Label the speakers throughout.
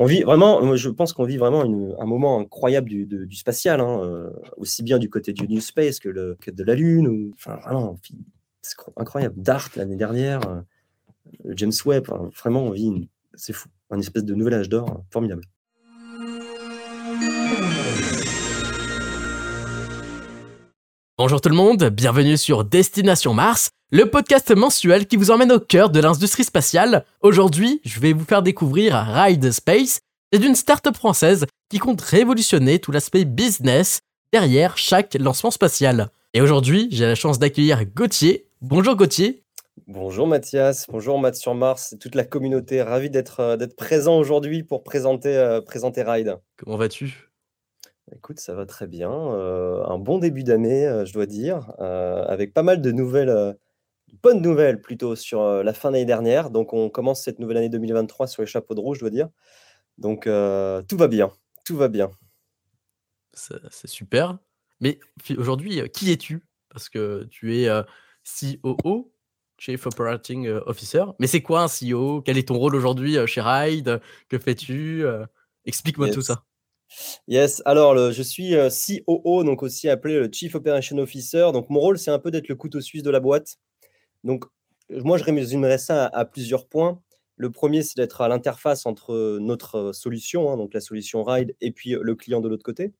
Speaker 1: on vit vraiment, je pense qu'on vit vraiment un moment incroyable du, spatial, hein, euh, aussi bien du côté du New Space que, de la Lune. Ou, enfin, vraiment, c'est incroyable. DART l'année dernière, euh, James Webb, vraiment, on vit, c'est fou, un espèce de nouvel âge d'or formidable.
Speaker 2: Bonjour tout le monde, bienvenue sur Destination Mars, le podcast mensuel qui vous emmène au cœur de l'industrie spatiale. Aujourd'hui, je vais vous faire découvrir Ride Space. C'est une start-up française qui compte révolutionner tout l'aspect business derrière chaque lancement spatial. Et aujourd'hui, j'ai la chance d'accueillir Gauthier. Bonjour Gauthier.
Speaker 1: Bonjour Mathias, bonjour Matt sur Mars et toute la communauté. Ravi d'être euh, présent aujourd'hui pour présenter, euh, présenter Ride.
Speaker 2: Comment vas-tu?
Speaker 1: Écoute, ça va très bien. Euh, un bon début d'année, euh, je dois dire, euh, avec pas mal de nouvelles, bonnes nouvelles plutôt sur la fin d'année dernière. Donc, on commence cette nouvelle année 2023 sur les chapeaux de roue, je dois dire. Donc, tout va bien, tout va bien.
Speaker 2: C'est super. Mais aujourd'hui, qui es-tu? Parce que tu es COO, Chief Operating Officer. Mais c'est quoi un CEO Quel est ton rôle aujourd'hui chez Ride? Que fais-tu Explique-moi tout ça.
Speaker 1: Yes, alors je suis COO, donc aussi appelé le Chief Operation Officer. Donc mon rôle, c'est un peu d'être le couteau suisse de la boîte. Donc moi, je résumerais ça à, plusieurs points. Le premier, c'est d'être à l'interface entre notre solution, hein, donc la solution Ride, et puis le client de l'autre côté.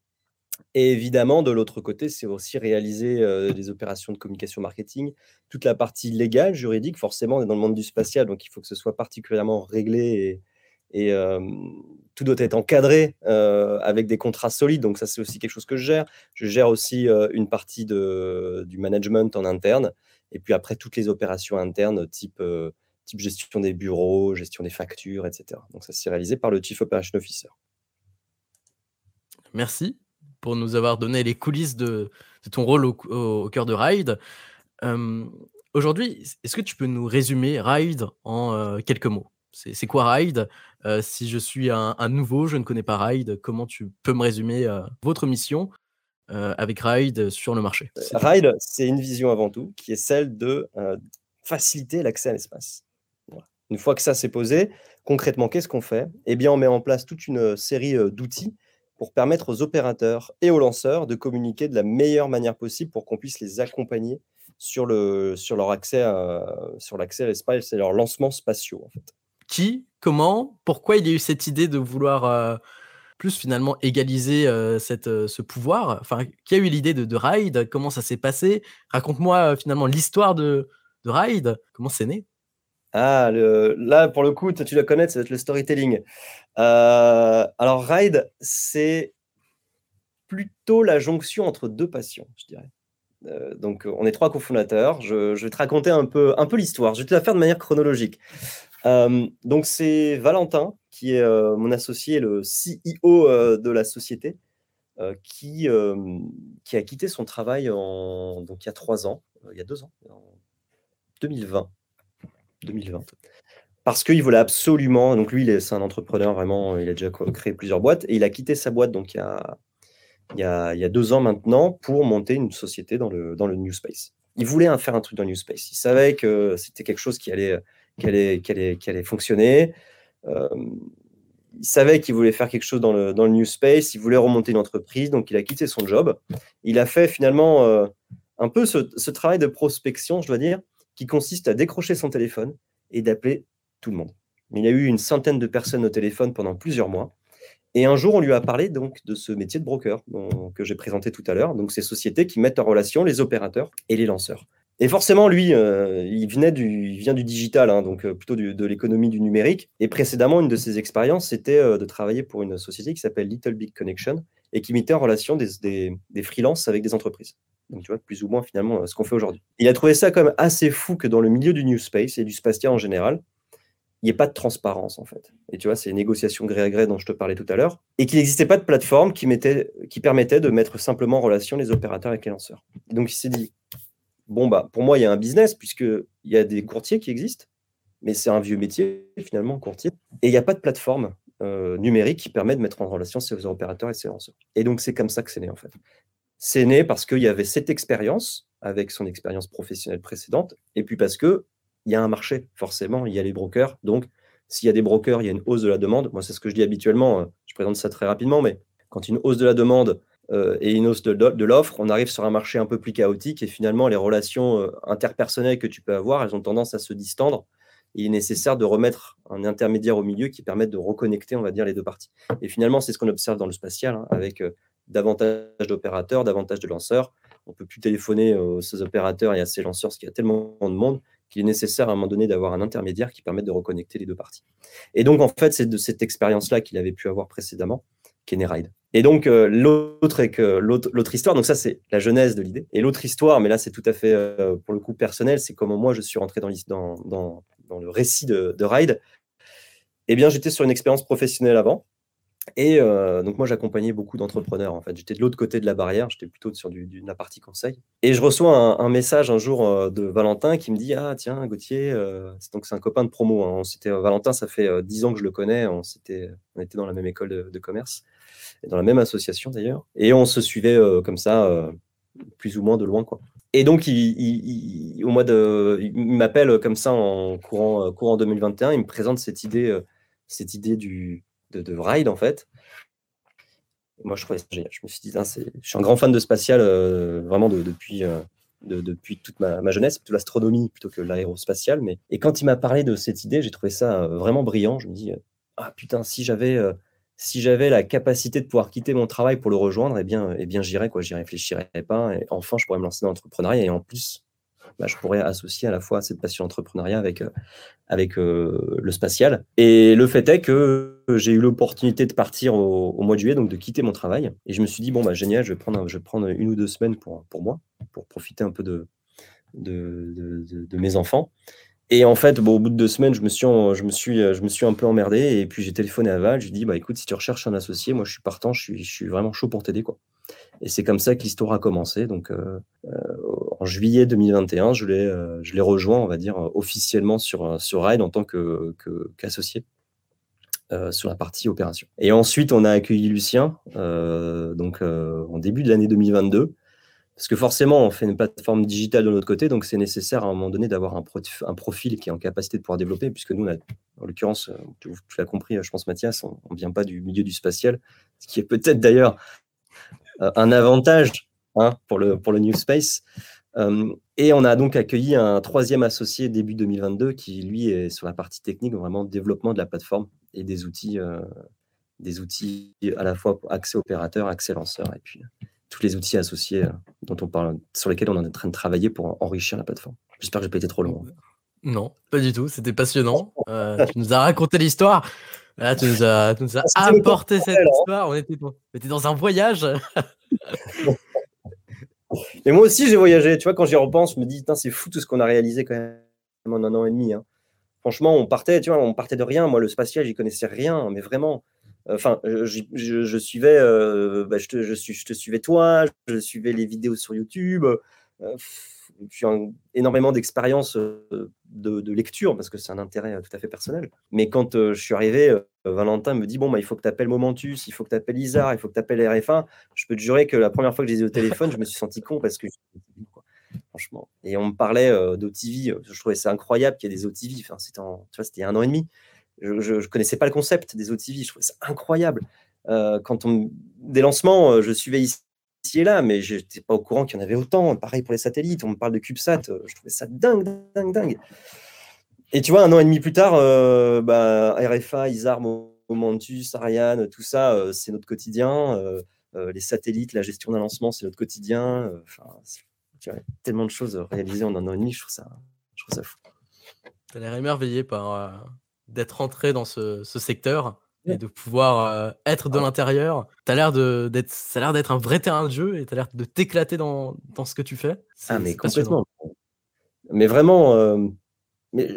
Speaker 1: Et évidemment, de l'autre côté, c'est aussi réaliser des opérations de communication marketing, toute la partie légale, juridique. Forcément, on est dans le monde du spatial, donc il faut que ce soit particulièrement réglé et, et tout doit être encadré euh, avec des contrats solides. Donc ça, c'est aussi quelque chose que je gère. Je gère aussi euh, une partie de, du management en interne. Et puis après, toutes les opérations internes, type, euh, type gestion des bureaux, gestion des factures, etc. Donc ça, c'est réalisé par le Chief Operation Officer.
Speaker 2: Merci pour nous avoir donné les coulisses de, ton rôle au, cœur de Ride. Aujourd'hui, est-ce que tu peux nous résumer Ride en quelques mots? C'est quoi Ride? Si je suis un, nouveau, je ne connais pas Ride, comment tu peux me résumer votre mission avec Ride sur le marché?
Speaker 1: Ride, c'est une vision avant tout qui est celle de faciliter l'accès à l'espace. Une fois que ça s'est posé, concrètement, qu'est-ce qu'on fait? Eh bien, on met en place toute une série d'outils pour permettre aux opérateurs et aux lanceurs de communiquer de la meilleure manière possible pour qu'on puisse les accompagner sur, le, sur leur accès à, sur l'accès à l'espace et leur lancement spatiaux en fait
Speaker 2: qui, comment, pourquoi il y a eu cette idée de vouloir euh, plus finalement égaliser euh, cette, euh, ce pouvoir? Enfin, qui a eu l'idée de, de, Ride Comment ça s'est passé? Raconte-moi finalement l'histoire de, de Ride. Comment c'est né?
Speaker 1: Ah, là, pour le coup, tu dois connaître, c'est le storytelling. alors, Ride, c'est plutôt la jonction entre deux passions, je dirais. donc, on est trois cofondateurs. Je, je, vais te raconter un peu, un peu l'histoire. Je vais te la faire de manière chronologique. Euh, donc c'est Valentin qui est euh, mon associé, le CEO euh, de la société, qui, qui a quitté son travail donc il y a trois ans, il y a deux ans, en 2020. 2020 parce qu'il voulait absolument, donc lui, c'est un entrepreneur vraiment, il a déjà créé plusieurs boîtes, et il a quitté sa boîte donc il y a, il y a, il y a deux ans maintenant pour monter une société dans le, dans le New Space. Il voulait faire un truc dans le New Space. Il savait que c'était quelque chose qui allait qu'elle allait, fonctionner. Euh, il savait qu'il voulait faire quelque chose dans le, dans le New Space, il voulait remonter une entreprise, donc il a quitté son job. Il a fait finalement euh, un peu ce, ce, travail de prospection, je dois dire, qui consiste à décrocher son téléphone et d'appeler tout le monde. Il y a eu une centaine de personnes au téléphone pendant plusieurs mois. Et un jour, on lui a parlé donc de ce métier de broker que j'ai présenté tout à l'heure, donc ces sociétés qui mettent en relation les opérateurs et les lanceurs. Et forcément, lui, euh, il, venait du, vient du digital, hein, donc euh, plutôt de l'économie du numérique. Et précédemment, une de ses expériences, c'était euh, de travailler pour une société qui s'appelle Little Big Connection et qui mettait en relation des, des, freelances avec des entreprises. Donc, tu vois, plus ou moins finalement ce qu'on fait aujourd'hui. Il a trouvé ça quand même assez fou que dans le milieu du New Space et du spatial en général, il n'y ait pas de transparence en fait. Et tu vois, c'est les négociations gré à gré dont je te parlais tout à l'heure, et qu'il n'existait pas de plateforme qui, mettait, qui permettait de mettre simplement en relation les opérateurs avec les lanceurs. donc il s'est dit, bon, bah, pour moi, il y a un business, puisqu'il y a des courtiers qui existent, mais c'est un vieux métier, finalement, courtier. Et il n'y a pas de plateforme euh, numérique qui permet de mettre en relation ces opérateurs et ces lanceurs. Et donc, c'est comme ça que c'est né, en fait. C'est né parce qu'il y avait cette expérience, avec son expérience professionnelle précédente, et puis parce qu'il y a un marché, forcément, il y a les brokers, donc s'il y a des brokers, il y a une hausse de la demande. Moi, c'est ce que je dis habituellement. Je présente ça très rapidement, mais quand une hausse de la demande et une hausse de, de l'offre, on arrive sur un marché un peu plus chaotique et finalement, les relations interpersonnelles que tu peux avoir, elles ont tendance à se distendre il est nécessaire de remettre un intermédiaire au milieu qui permette de reconnecter, on va dire, les deux parties. Et finalement, c'est ce qu'on observe dans le spatial, hein, avec euh, davantage d'opérateurs, davantage de lanceurs. On ne peut plus téléphoner à ces opérateurs et à ces lanceurs, parce qu'il y a tellement de monde qu'il est nécessaire à un moment donné d'avoir un intermédiaire qui permette de reconnecter les deux parties. Et donc, en fait, c'est de cette expérience-là qu'il avait pu avoir précédemment qu'est Ride. Et donc, euh, l'autre que l'autre histoire, donc ça, c'est la genèse de l'idée. Et l'autre histoire, mais là, c'est tout à fait, euh, pour le coup, personnel, c'est comment moi, je suis rentré dans, le récit de, Ride, eh bien, j'étais sur une expérience professionnelle avant. Et euh, donc, moi, j'accompagnais beaucoup d'entrepreneurs. En fait, j'étais de l'autre côté de la barrière, j'étais plutôt sur la partie conseil. Et je reçois un, message un jour de Valentin qui me dit Ah, tiens, Gauthier, c'est donc c'est un copain de promo. Hein. Valentin, ça fait dix ans que je le connais. On, on était dans la même école de, commerce, dans la même association d'ailleurs. Et on se suivait comme ça, plus ou moins de loin. quoi. Et donc, il, au mois de, il m'appelle comme ça en courant, euh, courant 2021. Il me présente cette idée, euh, cette idée du, de, ride en fait. moi, je trouvais ça génial. Je me suis dit, je suis un grand fan de spatial, euh, vraiment depuis, depuis toute ma, jeunesse, plutôt l'astronomie plutôt que l'aérospatial. Mais et quand il m'a parlé de cette idée, j'ai trouvé ça vraiment brillant. Je me dis, ah putain, si j'avais si j'avais la capacité de pouvoir quitter mon travail pour le rejoindre, eh bien, eh bien j'irais, quoi. J'y réfléchirais pas. Et enfin, je pourrais me lancer dans l'entrepreneuriat. Et en plus, bah, je pourrais associer à la fois cette passion entrepreneuriat avec, euh, avec euh, le spatial. Et le fait est que j'ai eu l'opportunité de partir au, mois de juillet, donc de quitter mon travail. Et je me suis dit, bon, bah, génial, je vais prendre, je vais prendre une ou deux semaines pour, pour moi, pour profiter un peu de, de, mes enfants. Et en fait, au bout de deux semaines, je me suis, je me suis, je me suis un peu emmerdé. Et puis j'ai téléphoné à Val. Je lui ai dit, bah, écoute, si tu recherches un associé, moi je suis partant, je suis, je suis vraiment chaud pour t'aider. quoi. Et c'est comme ça que l'histoire a commencé. Donc euh, euh, en juillet 2021, je l'ai, euh, je l'ai rejoint, on va dire, officiellement sur, sur Ride en tant que, qu'associé. sur la partie opération. Et ensuite, on a accueilli Lucien, donc en début de l'année 2022, parce que forcément, on fait une plateforme digitale de notre côté, donc c'est nécessaire à un moment donné d'avoir un, profil qui est en capacité de pouvoir développer, puisque nous, en l'occurrence, euh, tu, l'as compris, je pense, Mathias, on ne vient pas du milieu du spatial, ce qui est peut-être d'ailleurs euh, un avantage hein, pour, le, New Space. Euh, et on a donc accueilli un troisième associé début 2022 qui, lui, est sur la partie technique, vraiment développement de la plateforme et des outils, des outils à la fois accès opérateur, accès lanceur, et puis tous les outils associés euh, dont on parle, sur lesquels on est en train de travailler pour enrichir la plateforme. J'espère que j'ai pas été trop long.
Speaker 2: Non, pas du tout. C'était passionnant. Euh, tu nous as raconté l'histoire. tu nous as, apporté cette histoire. On était, dans un voyage.
Speaker 1: Et moi aussi, j'ai voyagé. Tu vois, quand j'y repense, je me dis, c'est fou tout ce qu'on a réalisé quand même en un an et demi. Hein. Franchement, on partait, tu vois, on partait de rien. Moi, le spatial, j'y connaissais rien, mais vraiment. Enfin, je, suivais, euh, bah, je, te, je, te suivais toi, je suivais les vidéos sur YouTube. Euh, j'ai énormément d'expérience euh, de, lecture parce que c'est un intérêt tout à fait personnel. Mais quand je suis arrivé, Valentin me dit Bon, bah, il faut que tu appelles Momentus, il faut que tu appelles Isar, il faut que tu appelles RFA. Je peux te jurer que la première fois que je les au téléphone, je me suis senti con parce que. Franchement. Et on me parlait d'OTV. Je trouvais ça incroyable qu'il y ait des OTV. Enfin, c'était un an et demi je ne connaissais pas le concept des OTV, je trouvais ça incroyable. Euh, quand on, des lancements, euh, je suivais ici, et là, mais je n'étais pas au courant qu'il y en avait autant. Pareil pour les satellites, on me parle de CubeSat, euh, je trouvais ça dingue, dingue, dingue. Et tu vois, un an et demi plus tard, bah, RFA, ISAR, Momentus, Ariane, tout ça, c'est notre quotidien. les satellites, la gestion d'un lancement, c'est notre quotidien. Enfin, tellement de choses réalisées en un an et demi, je trouve ça, je trouve ça fou.
Speaker 2: Tu as l'air émerveillé par, d'être entré dans ce, secteur et de pouvoir euh, être de l'intérieur. T'as l'air de d'être, ça a l'air d'être un vrai terrain de jeu et tu as l'air de t'éclater dans, dans, ce que tu fais.
Speaker 1: Ah mais complètement. Mais vraiment, euh, mais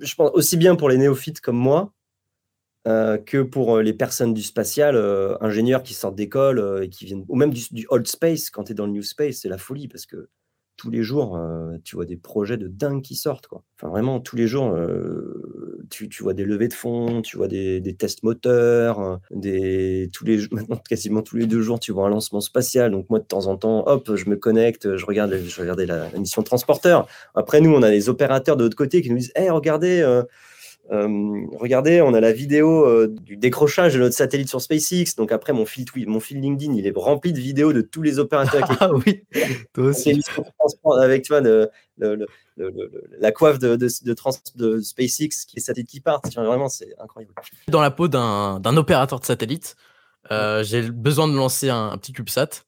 Speaker 1: je pense aussi bien pour les néophytes comme moi euh, que pour les personnes du spatial, ingénieurs qui sortent d'école et qui viennent, ou même du, du old space quand tu es dans le new space, c'est la folie parce que tous les jours, euh, tu vois des projets de dingue qui sortent. Quoi. Enfin, vraiment, tous les jours, euh, tu, vois des levées de fonds, tu vois des, tests moteurs, euh, des, tous les, maintenant, quasiment tous les deux jours, tu vois un lancement spatial. Donc, moi, de temps en temps, hop, je me connecte, je regarde je regardais la, mission transporteur. Après, nous, on a des opérateurs de l'autre côté qui nous disent Hey, regardez, regardez, on a la vidéo du décrochage de notre satellite sur SpaceX. Donc après, mon fil, mon fil LinkedIn, il est rempli de vidéos de tous les opérateurs.
Speaker 2: ah oui, toi aussi.
Speaker 1: Avec tu vois, la coiffe de, de, SpaceX, qui est satellite qui part. Vraiment, c'est incroyable.
Speaker 2: Dans la peau d'un opérateur de satellite, j'ai besoin de lancer un, un petit CubeSat.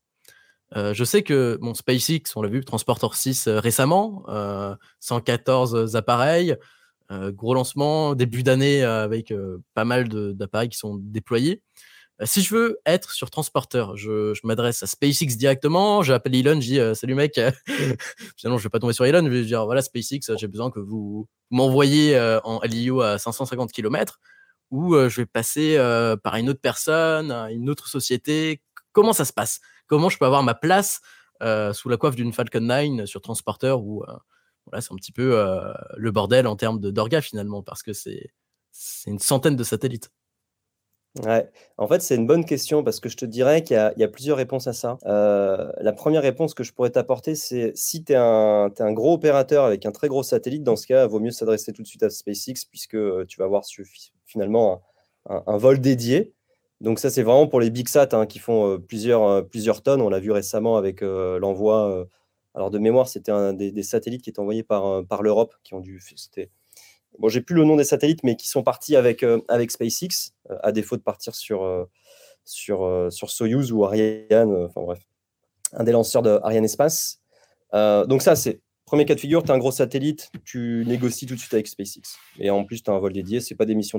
Speaker 2: Euh, je sais que mon SpaceX, on l'a vu, Transporter 6 euh, récemment, 114 euh, appareils, gros lancement, début d'année avec pas mal d'appareils qui sont déployés. si je veux être sur Transporter, je, m'adresse à SpaceX directement, j'appelle Elon, je dis salut mec, finalement je vais pas tomber sur Elon, je vais dire voilà SpaceX, j'ai besoin que vous m'envoyiez en LIO à 550 km ou je vais passer par une autre personne, une autre société. Comment ça se passe? Comment je peux avoir ma place euh, sous la coiffe d'une Falcon 9 sur transporteur euh, voilà, c'est un petit peu euh, le bordel en termes d'orga finalement parce que c'est une centaine de satellites.
Speaker 1: Ouais, en fait, c'est une bonne question parce que je te dirais qu'il y, a plusieurs réponses à ça. la première réponse que je pourrais t'apporter, c'est si tu es, un gros opérateur avec un très gros satellite, dans ce cas, il vaut mieux s'adresser tout de suite à SpaceX puisque tu vas avoir finalement un vol dédié. Donc ça, c'est vraiment pour les big sat hein, qui font plusieurs, plusieurs tonnes. On l'a vu récemment avec l'envoi. Alors de mémoire, c'était un des, satellites qui est envoyé par, par l'Europe, qui ont dû. Bon, j'ai plus le nom des satellites, mais qui sont partis avec, avec SpaceX, à défaut de partir sur, sur, sur Soyuz ou Ariane. Enfin bref, un des lanceurs de Ariane Espace. donc ça, c'est premier cas de figure. Tu as un gros satellite, tu négocies tout de suite avec SpaceX. Et en plus, tu as un vol dédié, c'est pas des missions.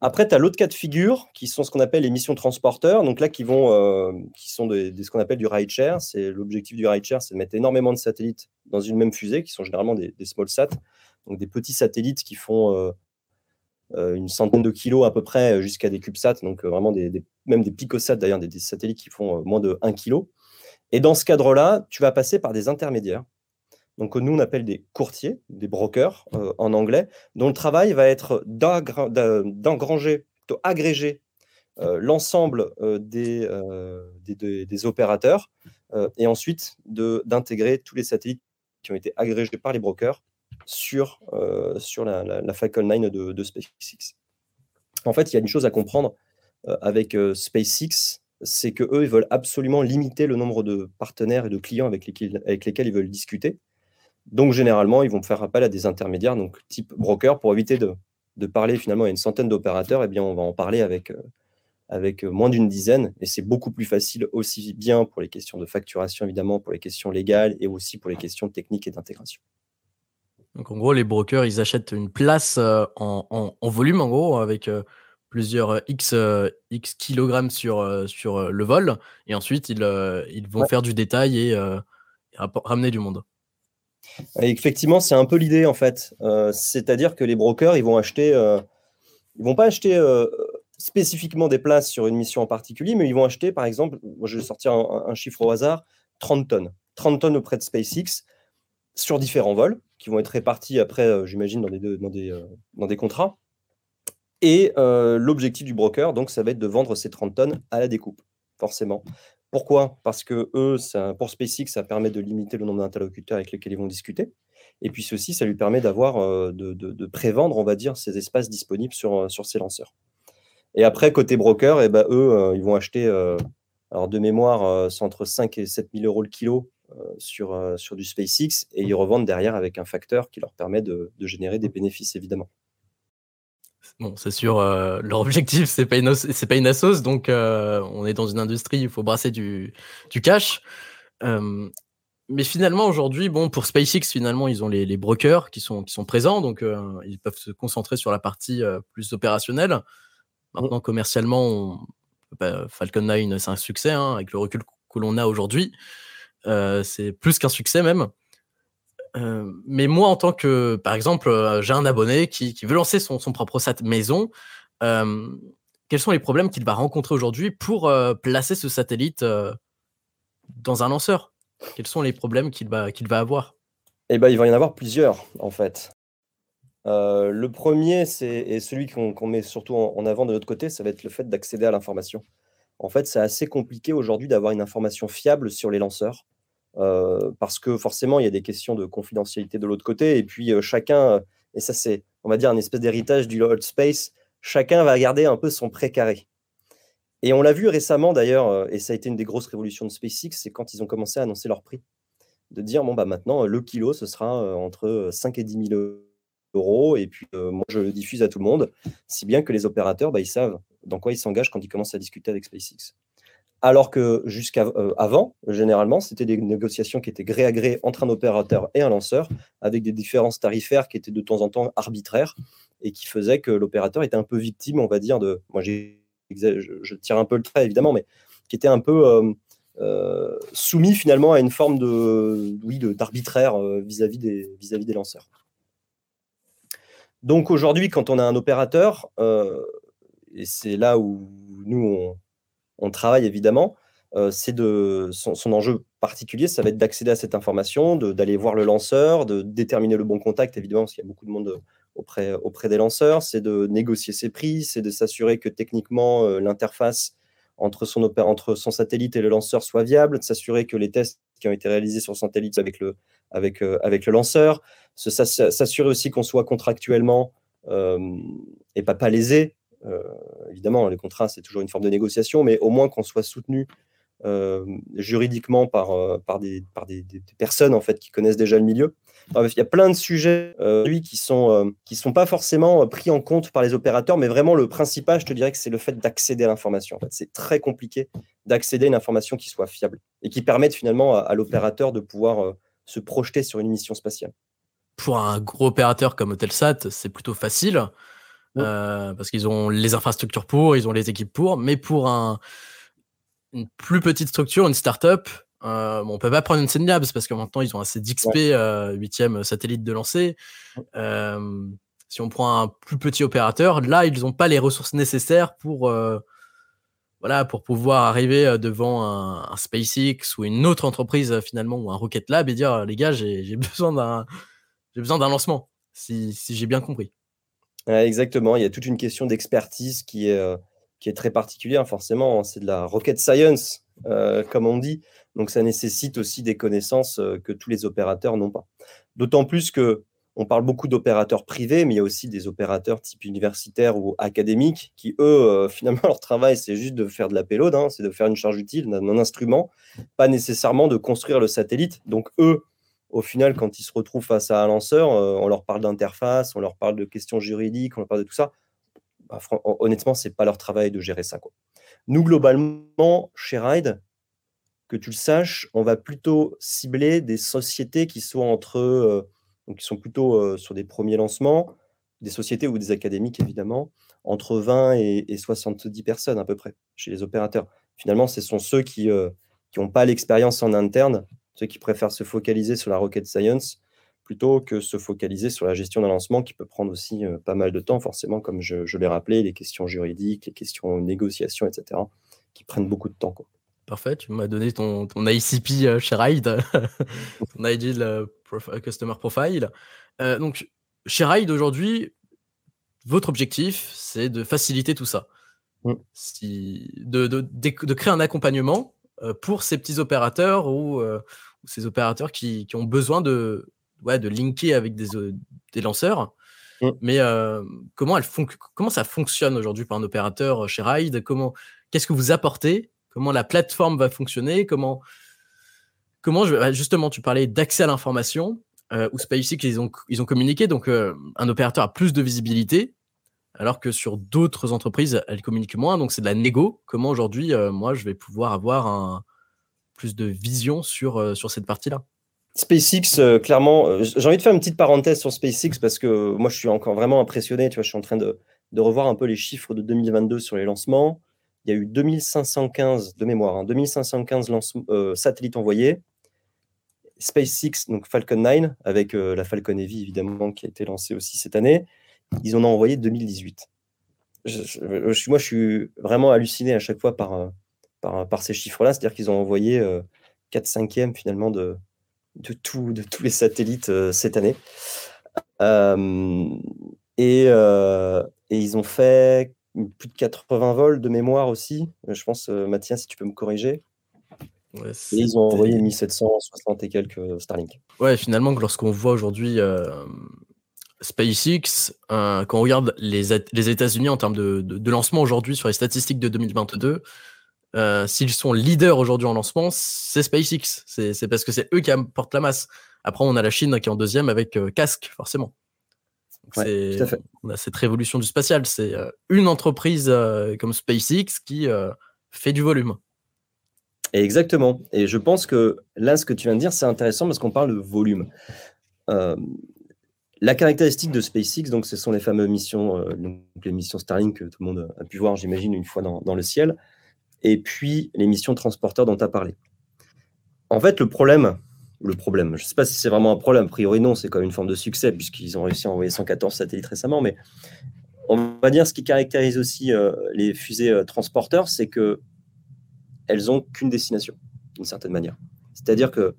Speaker 1: Après, tu as l'autre cas de figure, qui sont ce qu'on appelle les missions transporteurs. Donc là, qui, vont, euh, sont ce qu'on appelle du rideshare. C'est, l'objectif du rideshare, c'est de mettre énormément de satellites dans une même fusée, qui sont généralement des, small sat, donc des petits satellites qui font euh, euh, une centaine de kilos à peu près jusqu'à des CubeSat, donc vraiment des, même des picosats d'ailleurs, des, satellites qui font moins de 1 kg. Et dans ce cadre-là, tu vas passer par des intermédiaires donc nous on appelle des courtiers, des brokers euh, en anglais, dont le travail va être d'engranger, plutôt agréger euh, l'ensemble euh, des, des, opérateurs et ensuite d'intégrer tous les satellites qui ont été agrégés par les brokers sur, sur la, Falcon 9 de, de, SpaceX. En fait, il y a une chose à comprendre avec SpaceX, c'est qu'eux, ils veulent absolument limiter le nombre de partenaires et de clients avec lesquels, avec lesquels ils veulent discuter. Donc, généralement, ils vont faire appel à des intermédiaires, donc type broker, pour éviter de, parler finalement à une centaine d'opérateurs. Eh bien, on va en parler avec, euh, avec euh, moins d'une dizaine. Et c'est beaucoup plus facile aussi bien pour les questions de facturation, évidemment, pour les questions légales et aussi pour les questions techniques et d'intégration.
Speaker 2: Donc, en gros, les brokers, ils achètent une place euh, en, volume, en gros, avec plusieurs X, X kilogrammes sur, sur le vol. Et ensuite, ils, ils vont faire du détail et ramener du monde.
Speaker 1: Effectivement, c'est un peu l'idée en fait. Euh, c'est-à-dire que les brokers, ils vont acheter, euh, ils vont pas acheter euh, spécifiquement des places sur une mission en particulier, mais ils vont acheter, par exemple, je vais sortir un, chiffre au hasard, 30 tonnes. 30 tonnes auprès de SpaceX sur différents vols qui vont être répartis après, j'imagine, dans des, dans, dans des contrats. Et l'objectif du broker, donc, ça va être de vendre ces 30 tonnes à la découpe, forcément. Pourquoi? Parce que eux, pour SpaceX, ça permet de limiter le nombre d'interlocuteurs avec lesquels ils vont discuter. Et puis ceci, ça lui permet d'avoir, euh, de, prévendre, on va dire, ces espaces disponibles sur, euh, sur ces lanceurs. Et après, côté broker, eh ben, eux, euh, ils vont acheter, alors de mémoire, c'est entre 5 et 7 000 euros le kilo sur, du SpaceX, et ils revendent derrière avec un facteur qui leur permet de générer des bénéfices, évidemment.
Speaker 2: Bon, c'est sûr, euh, leur objectif, c'est pas une, c'est pas une assos, donc euh, on est dans une industrie, il faut brasser du, du cash. Euh, mais finalement, aujourd'hui, bon, pour SpaceX, finalement, ils ont les, les brokers qui sont, qui sont présents, donc ils peuvent se concentrer sur la partie plus opérationnelle. Maintenant, commercialement, bah, Falcon 9, c'est un succès, hein, avec le recul que l'on a aujourd'hui. c'est plus qu'un succès même. Euh, mais moi, en tant que, par exemple, euh, j'ai un abonné qui, veut lancer son, propre sat maison, euh, quels sont les problèmes qu'il va rencontrer aujourd'hui pour placer ce satellite dans un lanceur? Quels sont les problèmes qu'il va, qu'il va avoir?
Speaker 1: Eh ben, il va y en avoir plusieurs, en fait. le premier, c'est celui qu'on met surtout en, avant de notre côté, ça va être le fait d'accéder à l'information. En fait, c'est assez compliqué aujourd'hui d'avoir une information fiable sur les lanceurs. Euh, parce que forcément, il y a des questions de confidentialité de l'autre côté. Et puis, euh, chacun, et ça, c'est on va dire, un espèce d'héritage du Old Space. Chacun va garder un peu son précaré. Et on l'a vu récemment d'ailleurs, et ça a été une des grosses révolutions de SpaceX, c'est quand ils ont commencé à annoncer leur prix. De dire, bon, bah maintenant, le kilo, ce sera entre 5 et 10 000 euros, et puis moi, je le diffuse à tout le monde, si bien que les opérateurs, bah, ils savent dans quoi ils s'engagent quand ils commencent à discuter avec SpaceX. Alors que jusqu'avant, généralement, c'était des négociations qui étaient gré à gré entre un opérateur et un lanceur, avec des différences tarifaires qui étaient de temps en temps arbitraires et qui faisaient que l'opérateur était un peu victime, on va dire, de. Moi, je, tire un peu le trait, évidemment, mais qui était un peu euh, euh, soumis finalement à une forme d'arbitraire euh, vis-à-vis des, vis-à-vis des lanceurs. Donc aujourd'hui, quand on a un opérateur, et c'est là où nous, on, on travaille évidemment, euh, c'est de son, enjeu particulier, ça va être d'accéder à cette information, d'aller voir le lanceur, de déterminer le bon contact, évidemment, parce qu'il y a beaucoup de monde euh, auprès, auprès des lanceurs, c'est de négocier ses prix, c'est de s'assurer que techniquement euh, l'interface entre son, entre son satellite et le lanceur soit viable, de s'assurer que les tests qui ont été réalisés sur satellite avec le, avec, avec le lanceur, s'assurer aussi qu'on soit contractuellement et pas, pas lésé, euh, évidemment, les contrats, c'est toujours une forme de négociation, mais au moins qu'on soit soutenu euh, juridiquement par, euh, des, personnes en fait, qui connaissent déjà le milieu. il y a plein de sujets lui, qui sont, qui sont pas forcément pris en compte par les opérateurs, mais vraiment le principal, je te dirais que c'est le fait d'accéder à l'information. C'est très compliqué d'accéder à une information qui soit fiable et qui permette finalement à, l'opérateur de pouvoir se projeter sur une mission spatiale.
Speaker 2: Pour un gros opérateur comme Hotelsat, c'est plutôt facile. Euh, parce qu'ils ont les infrastructures pour, ils ont les équipes pour, mais pour un, une plus petite structure, une startup, euh, bon, on peut pas prendre une Labs parce que maintenant ils ont assez d'XP, 8 euh, huitième satellite de lancer. Euh, si on prend un plus petit opérateur, là ils n'ont pas les ressources nécessaires pour voilà pour pouvoir arriver devant un, SpaceX ou une autre entreprise finalement ou un Rocket Lab et dire les gars j'ai besoin d'un j'ai besoin d'un lancement si, si j'ai bien compris
Speaker 1: exactement, il y a toute une question d'expertise qui est, euh, qui est très particulière, forcément. C'est de la rocket science, euh, comme on dit. Donc, ça nécessite aussi des connaissances euh, que tous les opérateurs n'ont pas. D'autant plus que on parle beaucoup d'opérateurs privés, mais il y a aussi des opérateurs type universitaires ou académiques qui, eux, finalement, leur travail, c'est juste de faire de la payload, hein, c'est de faire une charge utile d'un instrument, pas nécessairement de construire le satellite. Donc, eux, au final, quand ils se retrouvent face à un lanceur, euh, on leur parle d'interface, on leur parle de questions juridiques, on leur parle de tout ça. Bah, honnêtement, ce n'est pas leur travail de gérer ça. Nous, globalement, chez Ride, que tu le saches, on va plutôt cibler des sociétés qui sont entre, euh, donc qui sont plutôt euh, sur des premiers lancements, des sociétés ou des académiques évidemment, entre 20 et, 70 personnes à peu près chez les opérateurs. Finalement, ce sont ceux qui n'ont pas l'expérience en interne ceux qui préfèrent se focaliser sur la rocket science plutôt que se focaliser sur la gestion d'un lancement qui peut prendre aussi euh, pas mal de temps, forcément, comme je, l'ai rappelé, les questions juridiques, les questions négociations, etc., qui prennent beaucoup de temps. Quoi.
Speaker 2: Parfait, tu m'as donné ton, ton ICP euh, chez Ride, ton Ideal euh, Customer Profile. donc, chez Ride, aujourd'hui, votre objectif, c'est de faciliter tout ça. Mm. Si, de, de, de, créer un accompagnement pour ces petits opérateurs ou ces opérateurs qui, ont besoin de, ouais, de linker avec des, euh, des lanceurs. Mm. Mais euh, comment, elle comment ça fonctionne aujourd'hui pour un opérateur euh, chez Ride comment, Qu'est-ce que vous apportez? Comment la plateforme va fonctionner? Comment, comment bah, justement, tu parlais d'accès à l'information, euh, où SpaceX, ils ont, ils ont communiqué, donc un opérateur a plus de visibilité, alors que sur d'autres entreprises, elles communiquent moins, donc c'est de la négo. Comment aujourd'hui, moi, je vais pouvoir avoir un, plus de vision sur, euh, sur cette partie-là.
Speaker 1: SpaceX, euh, clairement, euh, j'ai envie de faire une petite parenthèse sur SpaceX parce que moi, je suis encore vraiment impressionné. Tu vois, je suis en train de, de revoir un peu les chiffres de 2022 sur les lancements. Il y a eu 2515 de mémoire, hein, 2515 satellites envoyés. SpaceX, donc Falcon 9, avec la Falcon Heavy évidemment qui a été lancée aussi cette année, ils en ont envoyé 2018. moi, je suis vraiment halluciné à chaque fois par, par, ces chiffres-là. C'est-à-dire qu'ils ont envoyé 4 euh, 5e finalement de, de, tout, de tous les satellites euh, cette année. Et, et, ils ont fait plus de 80 vols de mémoire aussi. Je pense, Mathias, si tu peux me corriger. et ils ont envoyé 1760 et quelques Starlink.
Speaker 2: Ouais, finalement, lorsqu'on voit aujourd'hui SpaceX, quand on regarde les, les États-Unis en termes de, de, lancement aujourd'hui sur les statistiques de 2022, s'ils sont leaders aujourd'hui en lancement, c'est SpaceX. C'est parce que c'est eux qui apportent la masse. Après, on a la Chine qui est en deuxième avec casque, forcément. On a cette révolution du spatial. C'est une entreprise comme SpaceX qui fait du volume.
Speaker 1: exactement. Et je pense que là, ce que tu viens de dire, c'est intéressant parce qu'on parle de volume. la caractéristique de SpaceX, donc, ce sont les fameuses missions, les missions Starlink que tout le monde a pu voir, j'imagine, une fois dans, dans, le ciel, et puis les missions transporteurs dont tu as parlé. En fait, le problème, le problème. Je ne sais pas si c'est vraiment un problème. A priori, non, c'est quand même une forme de succès puisqu'ils ont réussi à envoyer 114 satellites récemment. Mais on va dire ce qui caractérise aussi euh, les fusées euh, transporteurs, c'est que elles n'ont qu'une destination, d'une certaine manière. C'est-à-dire que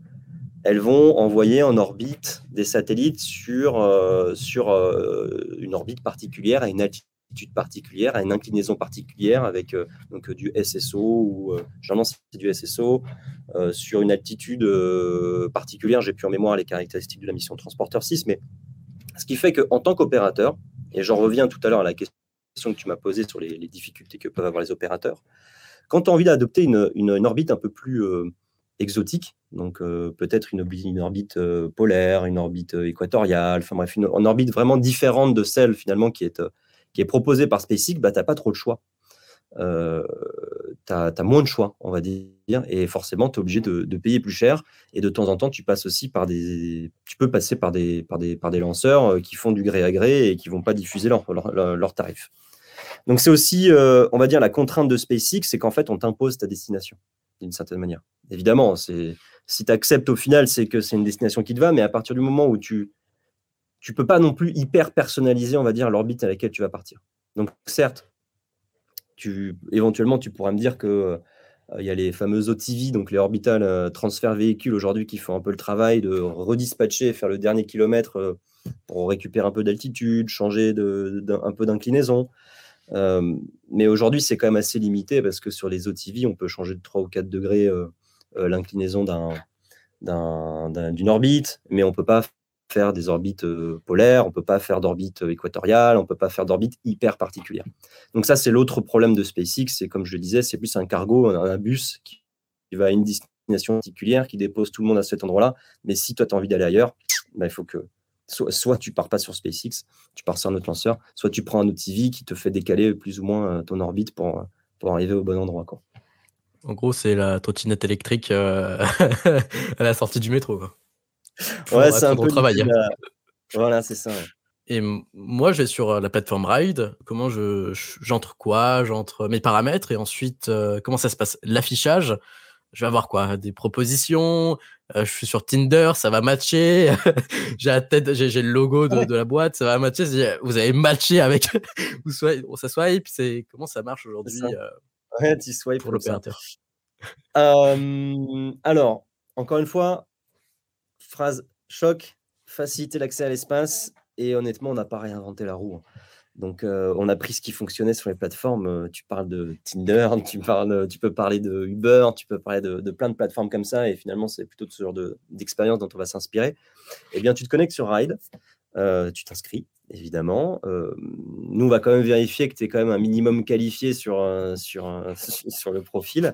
Speaker 1: elles vont envoyer en orbite des satellites sur, euh, sur une orbite particulière à une altitude particulière, à une inclinaison particulière avec euh, donc, du SSO ou euh, généralement du SSO euh, sur une altitude particulière. J'ai plus en mémoire les caractéristiques de la mission Transporteur 6, mais ce qui fait qu'en tant qu'opérateur, et j'en reviens tout à l'heure à la question que tu m'as posée sur les, difficultés que peuvent avoir les opérateurs, quand tu as envie d'adopter une, une, orbite un peu plus exotique, donc peut-être une, orbite polaire, une orbite équatoriale, enfin bref, une, orbite vraiment différente de celle finalement qui est qui est proposé par SpaceX, bah, tu n'as pas trop de choix. Euh, tu as, moins de choix, on va dire, et forcément, tu es obligé de, payer plus cher. Et de temps en temps, tu passes aussi par des. Tu peux passer par des, par des, par des lanceurs euh, qui font du gré à gré et qui vont pas diffuser leurs leur, tarifs. Donc, c'est aussi, euh, on va dire, la contrainte de SpaceX, c'est qu'en fait, on t'impose ta destination, d'une certaine manière. Évidemment, si tu acceptes au final, c'est que c'est une destination qui te va, mais à partir du moment où tu tu peux pas non plus hyper personnaliser, on va dire, l'orbite à laquelle tu vas partir. Donc, certes, tu, éventuellement, tu pourras me dire que euh, il y a les fameux OTV, donc les orbital euh, transfert véhicules aujourd'hui, qui font un peu le travail de redispatcher, faire le dernier kilomètre euh, pour récupérer un peu d'altitude, changer un peu d'inclinaison. mais aujourd'hui, c'est quand même assez limité parce que sur les OTV, on peut changer de 3 ou 4 degrés l'inclinaison d'une orbite, mais on ne peut pas faire des orbites polaires, on ne peut pas faire d'orbite équatoriale, on ne peut pas faire d'orbite hyper particulière. Donc ça, c'est l'autre problème de SpaceX, c'est comme je le disais, c'est plus un cargo, un, bus qui, va à une destination particulière, qui dépose tout le monde à cet endroit-là. Mais si toi, tu as envie d'aller ailleurs, bah, il faut que soit, soit, tu pars pas sur SpaceX, tu pars sur un autre lanceur, soit tu prends un autre TV qui te fait décaler plus ou moins ton orbite pour, pour arriver au bon endroit.
Speaker 2: En gros, c'est la trottinette électrique à la sortie du métro.
Speaker 1: Ouais, c'est un peu travail. Voilà, c'est ça.
Speaker 2: Et moi, je vais sur euh, la plateforme Ride. Comment je j'entre quoi? J'entre mes paramètres et ensuite euh, comment ça se passe? L'affichage. Je vais avoir quoi? Des propositions. Euh, je suis sur Tinder, ça va matcher. j'ai la tête, j'ai le logo de, la boîte, ça va matcher. Vous avez matché avec. vous soyez, ça swipe. C'est comment ça marche aujourd'hui
Speaker 1: Ouais, tu swipe pour l'opérateur. alors, encore une fois, phrase choc, faciliter l'accès à l'espace. Et honnêtement, on n'a pas réinventé la roue. Hein. Donc, euh, on a pris ce qui fonctionnait sur les plateformes. Euh, tu parles de Tinder, tu, parles, tu peux parler de Uber, tu peux parler de, plein de plateformes comme ça. Et finalement, c'est plutôt ce genre d'expérience dont on va s'inspirer. Eh bien, tu te connectes sur Ride, euh, tu t'inscris, évidemment. nous, on va quand même vérifier que tu es quand même un minimum qualifié sur, sur, sur le profil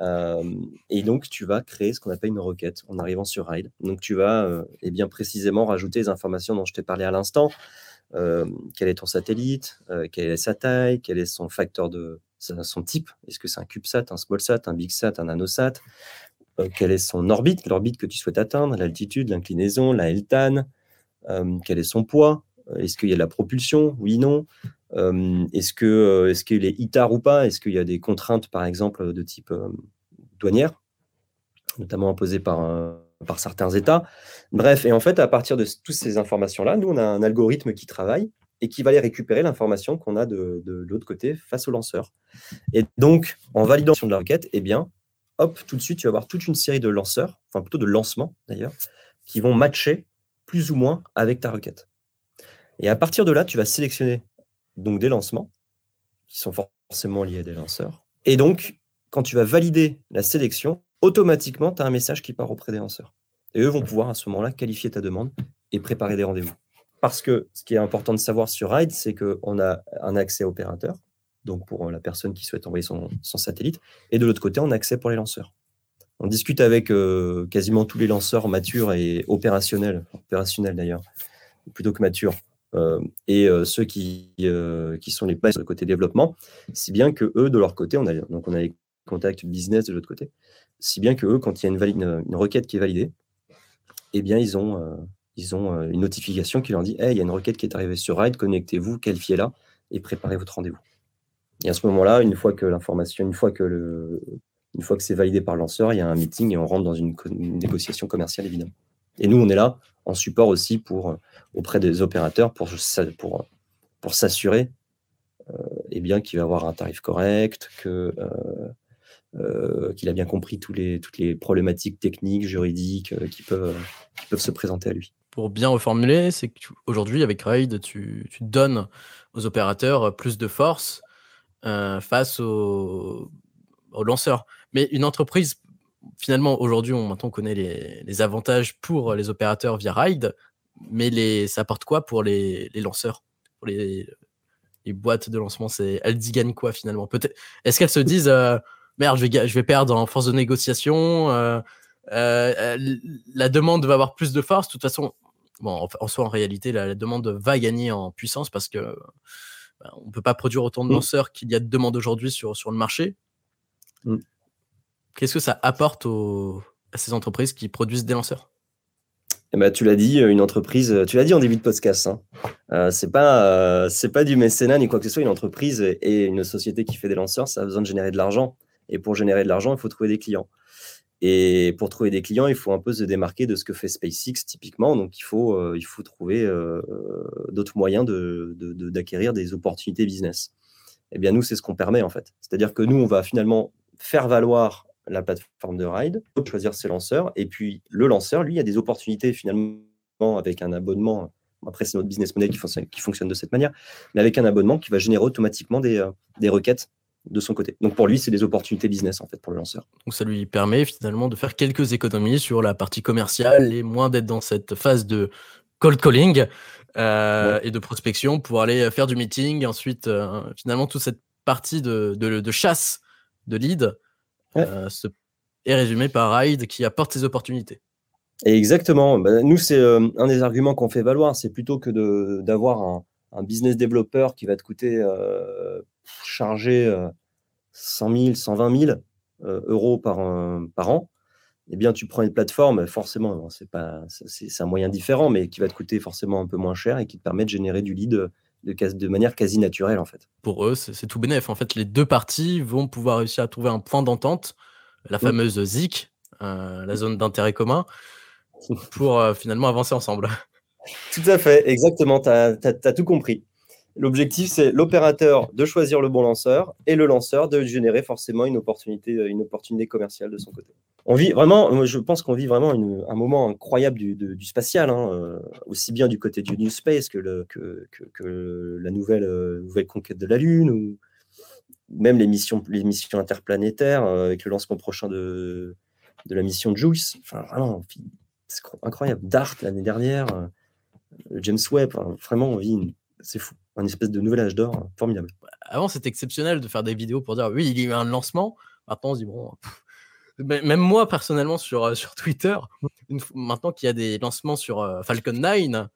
Speaker 1: et donc, tu vas créer ce qu'on appelle une requête en arrivant sur Ride. Donc, tu vas et bien précisément rajouter les informations dont je t'ai parlé à l'instant. quel est ton satellite Quelle est sa taille Quel est son facteur de son type. Est-ce que c'est un CubeSat, un SmallSat, un BigSat, un NanoSat? Quelle est son orbite L'orbite que tu souhaites atteindre L'altitude, l'inclinaison, la LTAN Quel est son poids? Est-ce qu'il y a de la propulsion? Oui, non est-ce que est-ce qu'il est ITAR ou pas? Est-ce qu'il y a des contraintes, par exemple, de type douanière, notamment imposées par, par certains États? Bref, et en fait, à partir de toutes ces informations-là, nous, on a un algorithme qui travaille et qui va aller récupérer l'information qu'on a de, l'autre côté face au lanceur. Et donc, en validation de la requête, eh bien, hop, tout de suite, tu vas avoir toute une série de lanceurs, enfin plutôt de lancements d'ailleurs, qui vont matcher plus ou moins avec ta requête. Et à partir de là, tu vas sélectionner donc des lancements, qui sont forcément liés à des lanceurs. Et donc, quand tu vas valider la sélection, automatiquement, tu as un message qui part auprès des lanceurs. Et eux vont pouvoir à ce moment-là qualifier ta demande et préparer des rendez-vous. parce que ce qui est important de savoir sur Ride, c'est qu'on a un accès opérateur, donc pour la personne qui souhaite envoyer son, satellite, et de l'autre côté, on a accès pour les lanceurs. On discute avec euh, quasiment tous les lanceurs matures et opérationnels, opérationnels d'ailleurs, plutôt que matures, et euh, ceux qui, qui sont les bases sur le côté développement, si bien que eux, de leur côté, on a, donc on a les contacts business de l'autre côté, si bien que eux, quand il y a une, requête qui est validée, eh bien, ils ont, ils ont une notification qui leur dit Hey, il y a une requête qui est arrivée sur Ride, connectez-vous, qualifiez-la et préparez votre rendez-vous. Et à ce moment-là, une fois que l'information, une fois que le, une fois que c'est validé par le lanceur, il y a un meeting et on rentre dans une, négociation commerciale, évidemment. Et nous, on est là en support aussi pour, euh, auprès des opérateurs pour, pour, pour s'assurer euh, eh bien, qu'il va avoir un tarif correct, que, euh, qu'il a bien compris tous les, toutes les problématiques techniques, juridiques qui, peuvent, peuvent se présenter à lui.
Speaker 2: Pour bien reformuler, c'est qu'aujourd'hui, avec Raid, tu, tu, donnes aux opérateurs plus de force face aux, aux lanceurs. Mais une entreprise, finalement, aujourd'hui, on, connaît les, avantages pour les opérateurs via Ride, mais les, ça apporte quoi pour les, lanceurs? Pour les, boîtes de lancement c'est, Elles y gagnent quoi finalement? Peut-être, Est-ce qu'elles se disent euh, Merde, je vais, je vais perdre en force de négociation euh, euh, La demande va avoir plus de force. De toute façon, bon, en, soi, en réalité, la, demande va gagner en puissance parce que bah, on ne peut pas produire autant de mmh. lanceurs qu'il y a de demandes aujourd'hui sur, sur le marché. Mmh. Qu'est-ce que ça apporte à ces entreprises qui produisent des lanceurs?
Speaker 1: Eh ben, tu l'as dit, une entreprise, tu l'as dit en début de podcast, hein. euh, c'est pas, euh, pas du mécénat ni quoi que ce soit. Une entreprise et une société qui fait des lanceurs, ça a besoin de générer de l'argent. Et pour générer de l'argent, il faut trouver des clients. Et pour trouver des clients, il faut un peu se démarquer de ce que fait SpaceX typiquement. Donc il faut, euh, il faut trouver d'autres moyens d'acquérir de, des opportunités business. Eh bien, nous, c'est ce qu'on permet en fait. C'est-à-dire que nous, on va finalement faire valoir la plateforme de ride, choisir ses lanceurs, et puis le lanceur, lui, a des opportunités finalement avec un abonnement. Après, c'est notre business model qui fonctionne, qui fonctionne, de cette manière, mais avec un abonnement qui va générer automatiquement des, euh, des requêtes de son côté. Donc pour lui, c'est des opportunités business en fait pour le lanceur.
Speaker 2: Donc ça lui permet finalement de faire quelques économies sur la partie commerciale et moins d'être dans cette phase de cold calling euh, et de prospection pour aller faire du meeting. Ensuite, euh, finalement, toute cette partie de, de, de chasse de lead euh, est résumé par Ride qui apporte ses opportunités.
Speaker 1: exactement. Bah, nous, c'est euh, un des arguments qu'on fait valoir. C'est plutôt que d'avoir un, un, business développeur qui va te coûter euh, charger 100 000, 120 000 euros par, par an. Eh bien, tu prends une plateforme, forcément, c'est pas, c'est un moyen différent, mais qui va te coûter forcément un peu moins cher et qui te permet de générer du lead de, manière quasi naturelle en fait.
Speaker 2: Pour eux, c'est tout bénef. En fait, les deux parties vont pouvoir réussir à trouver un point d'entente, la fameuse ZIC, euh, la zone d'intérêt commun, pour euh, finalement avancer ensemble.
Speaker 1: Tout à fait, exactement, tu as, tout compris. L'objectif, c'est l'opérateur de choisir le bon lanceur et le lanceur de générer forcément une opportunité, une opportunité commerciale de son côté. On vit vraiment, je pense qu'on vit vraiment un moment incroyable du, spatial, hein, euh, aussi bien du côté du New Space que, la nouvelle, euh, nouvelle conquête de la Lune, ou même les missions, les missions interplanétaires euh, avec le lancement prochain de, de la mission JUICE. Enfin, vraiment, c'est incroyable. DART l'année dernière, James Webb, vraiment, on vit, c'est fou, un espèce de nouvel âge d'or formidable.
Speaker 2: Avant, c'était exceptionnel de faire des vidéos pour dire oui, il y a eu un lancement. Maintenant, on se dit bon. Même moi, personnellement, sur, euh, sur Twitter, maintenant qu'il y a des lancements sur euh, Falcon 9,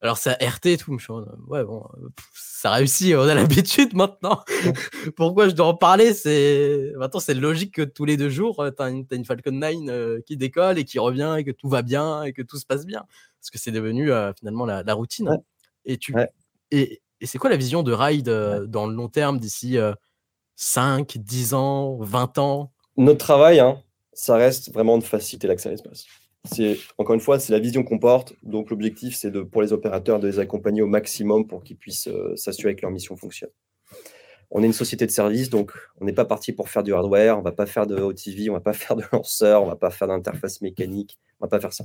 Speaker 2: alors c'est RT et tout, je ouais, bon, euh, ça réussit, on a l'habitude maintenant. Pourquoi je dois en parler? C'est Maintenant, c'est logique que tous les deux jours, tu as, une Falcon 9 qui décolle et qui revient et que tout va bien et que tout se passe bien. Parce que c'est devenu finalement la, la routine. Et, tu... et, et c'est quoi la vision de Ride dans le long terme d'ici 5, 10 ans, 20 ans?
Speaker 1: Notre travail, hein, ça reste vraiment de faciliter l'accès à l'espace. C'est encore une fois, c'est la vision qu'on porte. Donc l'objectif, c'est de pour les opérateurs de les accompagner au maximum pour qu'ils puissent euh, s'assurer que leur mission fonctionne. On est une société de service, donc on n'est pas parti pour faire du hardware. On va pas faire de OTV, on va pas faire de lanceur, on va pas faire d'interface mécanique, on va pas faire ça.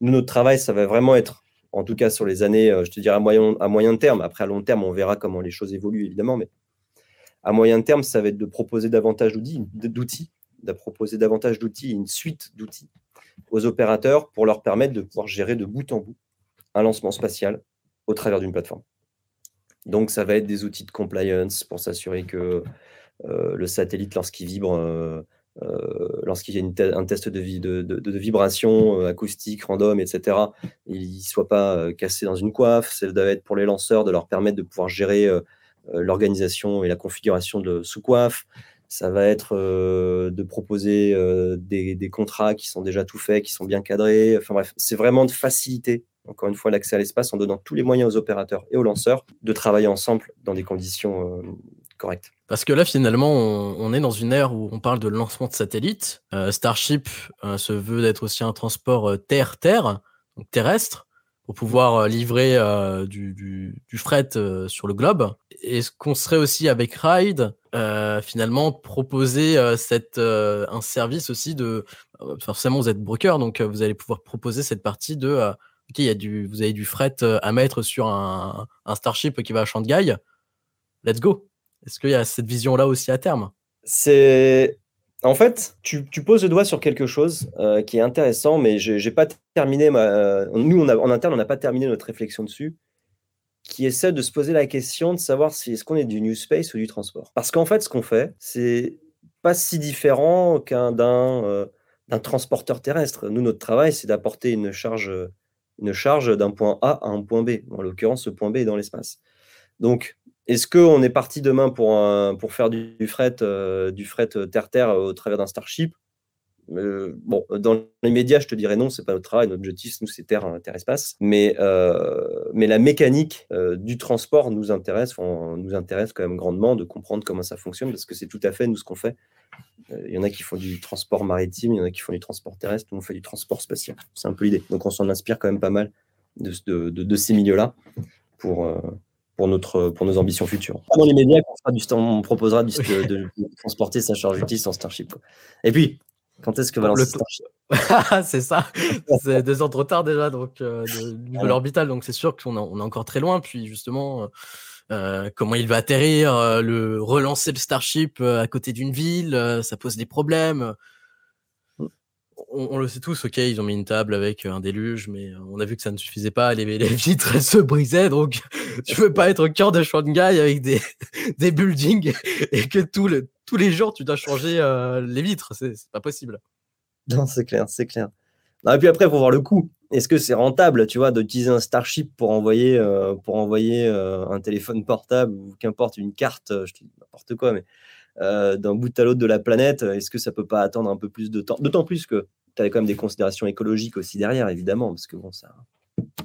Speaker 1: Nous, notre travail, ça va vraiment être, en tout cas sur les années, euh, je te dirais à moyen, à moyen terme. Après, à long terme, on verra comment les choses évoluent, évidemment, mais à moyen terme, ça va être de proposer davantage d'outils de proposer davantage d'outils, une suite d'outils aux opérateurs pour leur permettre de pouvoir gérer de bout en bout un lancement spatial au travers d'une plateforme. Donc, ça va être des outils de compliance pour s'assurer que le satellite, lorsqu'il vibre, euh, lorsqu'il y a un test de, de, vibration euh, acoustique, random, etc., il ne soit pas euh, cassé dans une coiffe. Ça doit être pour les lanceurs de leur permettre de pouvoir gérer l'organisation et la configuration de sous-coiffe. Ça va être de proposer des, contrats qui sont déjà tout faits, qui sont bien cadrés. Enfin bref, c'est vraiment de faciliter, encore une fois, l'accès à l'espace en donnant tous les moyens aux opérateurs et aux lanceurs de travailler ensemble dans des conditions
Speaker 2: Parce que là, finalement, on, est dans une ère où on parle de lancement de satellites. Euh, Starship euh, se veut d'être aussi un transport euh, terre-terre, donc terrestre, pour pouvoir livrer du, fret sur le globe. Est-ce qu'on serait aussi avec Ride, finalement, proposer cette, un service aussi de... Forcément, vous êtes broker, donc vous allez pouvoir proposer cette partie de... ok, y a du, vous avez du fret à mettre sur un, un Starship qui va à Shanghai. Let's go est-ce qu'il y a cette vision-là aussi à terme?
Speaker 1: C'est. En fait, tu, poses le doigt sur quelque chose euh, qui est intéressant, mais je n'ai pas terminé. Euh, nous, en interne, on n'a pas terminé notre réflexion dessus, qui est celle de se poser la question de savoir si est-ce qu'on est du new space ou du transport? Parce qu'en fait, ce qu'on fait, c'est pas si différent qu'un euh, d'un transporteur terrestre. Nous, notre travail, c'est d'apporter une charge, une charge d'un point A à un point B. En l'occurrence, ce point B est dans l'espace. Donc, est-ce qu'on est parti demain pour, faire du, fret, euh, euh, terre-terre euh, au travers d'un Starship? Dans les médias, je te dirais non, c'est pas notre travail. Notre objectif, nous, c'est terre, espace. Mais, la mécanique du transport nous intéresse, nous intéresse quand même grandement de comprendre comment ça fonctionne, parce que c'est tout à fait nous ce qu'on fait. Il y en a qui font du transport maritime, il y en a qui font du transport terrestre, nous on fait du transport spatial. C'est un peu l'idée. Donc on s'en inspire quand même pas mal de, ces milieux-là pour, notre, pour nos ambitions futures. Dans les médias, on, proposera de, transporter sa charge utile sans Starship. Et puis, quand est-ce que va lancer Starship?
Speaker 2: C'est ça, c'est deux ans trop tard déjà, donc euh, de l'orbital, donc c'est sûr qu'on on est encore très loin. Puis justement, euh, comment il va atterrir, euh, le relancer le Starship à côté d'une ville, ça pose des problèmes on, le sait tous, ok, ils ont mis une table avec euh, un déluge, mais euh, on a vu que ça ne suffisait pas, les, les vitres se brisaient, donc tu veux pas être au cœur de Shanghai avec des, des buildings et que tous les jours tu dois changer euh, les vitres, c'est pas possible.
Speaker 1: Non, c'est clair, c'est clair. et puis après, il faut voir le coût. Est-ce que c'est rentable, tu vois, d'utiliser un Starship pour envoyer, pour envoyer un téléphone portable ou qu'importe une carte, je dis n'importe quoi, mais d'un bout à l'autre de la planète, est-ce que ça peut pas attendre un peu plus de temps? D'autant plus que tu as quand même des considérations écologiques aussi derrière, évidemment, parce que bon, ça,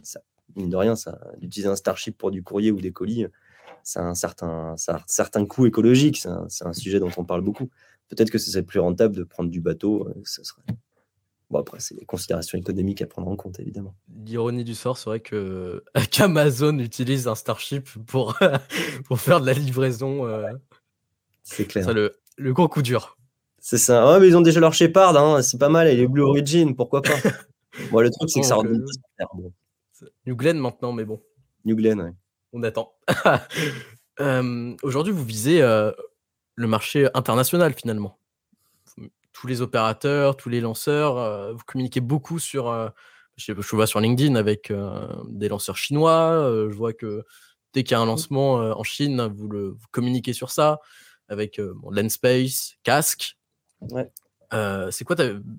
Speaker 1: ça mine de rien, ça, d'utiliser un Starship pour du courrier ou des colis, ça a un certain, ça a un certain coût écologique. C'est un, sujet dont on parle beaucoup. Peut-être que c'est plus rentable de prendre du bateau. Ça serait... Bon, après, c'est les considérations économiques à prendre en compte, évidemment.
Speaker 2: L'ironie du sort serait que qu'Amazon utilise un Starship pour, pour faire de la livraison. Euh,
Speaker 1: c'est clair.
Speaker 2: Ça, le, le gros coup dur.
Speaker 1: C'est ça. Ouais, mais ils ont déjà leur Shepard, hein. c'est pas mal. Et les Blue Origin, pourquoi pas Bon, le truc, c'est que ça redonne
Speaker 2: bon. New Glenn maintenant, mais bon.
Speaker 1: New Glenn, ouais.
Speaker 2: On attend. euh, Aujourd'hui, vous visez euh, le marché international finalement. Tous les opérateurs, tous les lanceurs, euh, vous communiquez beaucoup sur. Euh, je, vois sur LinkedIn avec des lanceurs chinois. je vois que dès qu'il y a un lancement en Chine, vous, le, vous communiquez sur ça avec bon, Lenspace, Casque. Euh, c'est quoi